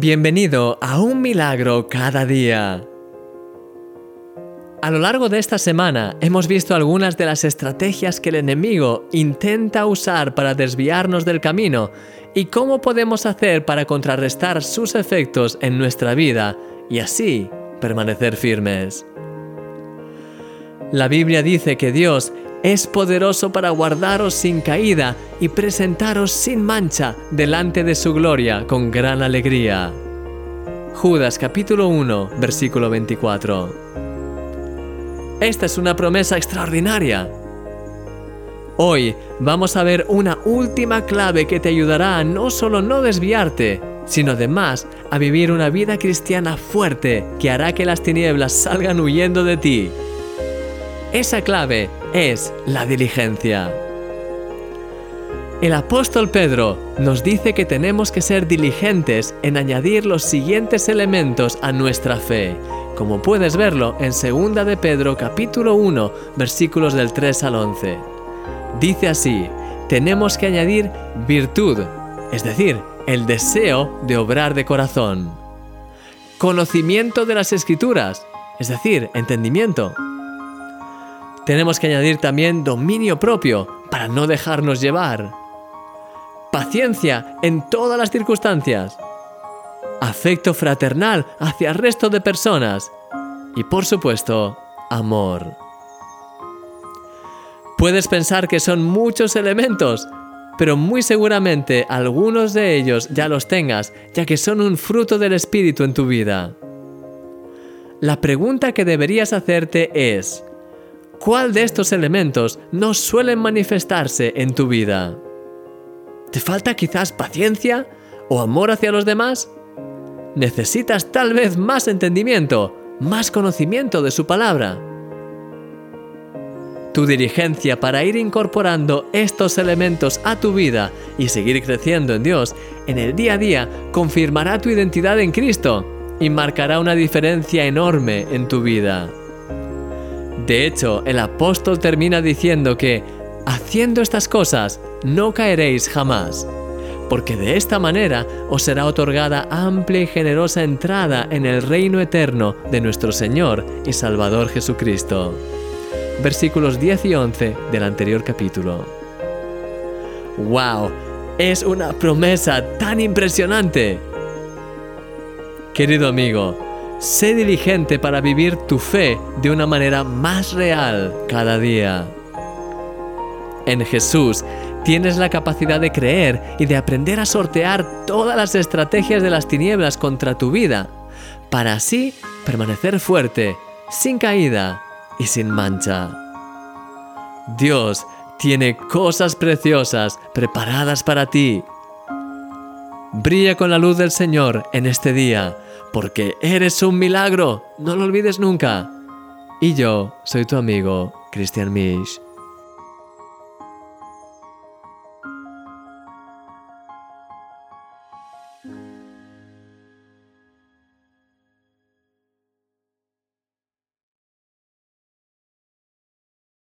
Bienvenido a un milagro cada día. A lo largo de esta semana hemos visto algunas de las estrategias que el enemigo intenta usar para desviarnos del camino y cómo podemos hacer para contrarrestar sus efectos en nuestra vida y así permanecer firmes. La Biblia dice que Dios es poderoso para guardaros sin caída y presentaros sin mancha delante de su gloria con gran alegría. Judas capítulo 1 versículo 24. Esta es una promesa extraordinaria. Hoy vamos a ver una última clave que te ayudará a no solo no desviarte, sino además a vivir una vida cristiana fuerte que hará que las tinieblas salgan huyendo de ti. Esa clave es la diligencia. El apóstol Pedro nos dice que tenemos que ser diligentes en añadir los siguientes elementos a nuestra fe, como puedes verlo en 2 de Pedro capítulo 1 versículos del 3 al 11. Dice así, tenemos que añadir virtud, es decir, el deseo de obrar de corazón. Conocimiento de las escrituras, es decir, entendimiento tenemos que añadir también dominio propio para no dejarnos llevar. Paciencia en todas las circunstancias. Afecto fraternal hacia el resto de personas. Y por supuesto, amor. Puedes pensar que son muchos elementos, pero muy seguramente algunos de ellos ya los tengas, ya que son un fruto del Espíritu en tu vida. La pregunta que deberías hacerte es, ¿Cuál de estos elementos no suelen manifestarse en tu vida? ¿Te falta quizás paciencia o amor hacia los demás? ¿Necesitas tal vez más entendimiento, más conocimiento de su palabra? Tu diligencia para ir incorporando estos elementos a tu vida y seguir creciendo en Dios en el día a día confirmará tu identidad en Cristo y marcará una diferencia enorme en tu vida. De hecho, el apóstol termina diciendo que, haciendo estas cosas, no caeréis jamás, porque de esta manera os será otorgada amplia y generosa entrada en el reino eterno de nuestro Señor y Salvador Jesucristo. Versículos 10 y 11 del anterior capítulo. ¡Wow! Es una promesa tan impresionante. Querido amigo, Sé diligente para vivir tu fe de una manera más real cada día. En Jesús tienes la capacidad de creer y de aprender a sortear todas las estrategias de las tinieblas contra tu vida, para así permanecer fuerte, sin caída y sin mancha. Dios tiene cosas preciosas preparadas para ti. Brilla con la luz del Señor en este día porque eres un milagro, no lo olvides nunca. Y yo soy tu amigo, Christian Misch.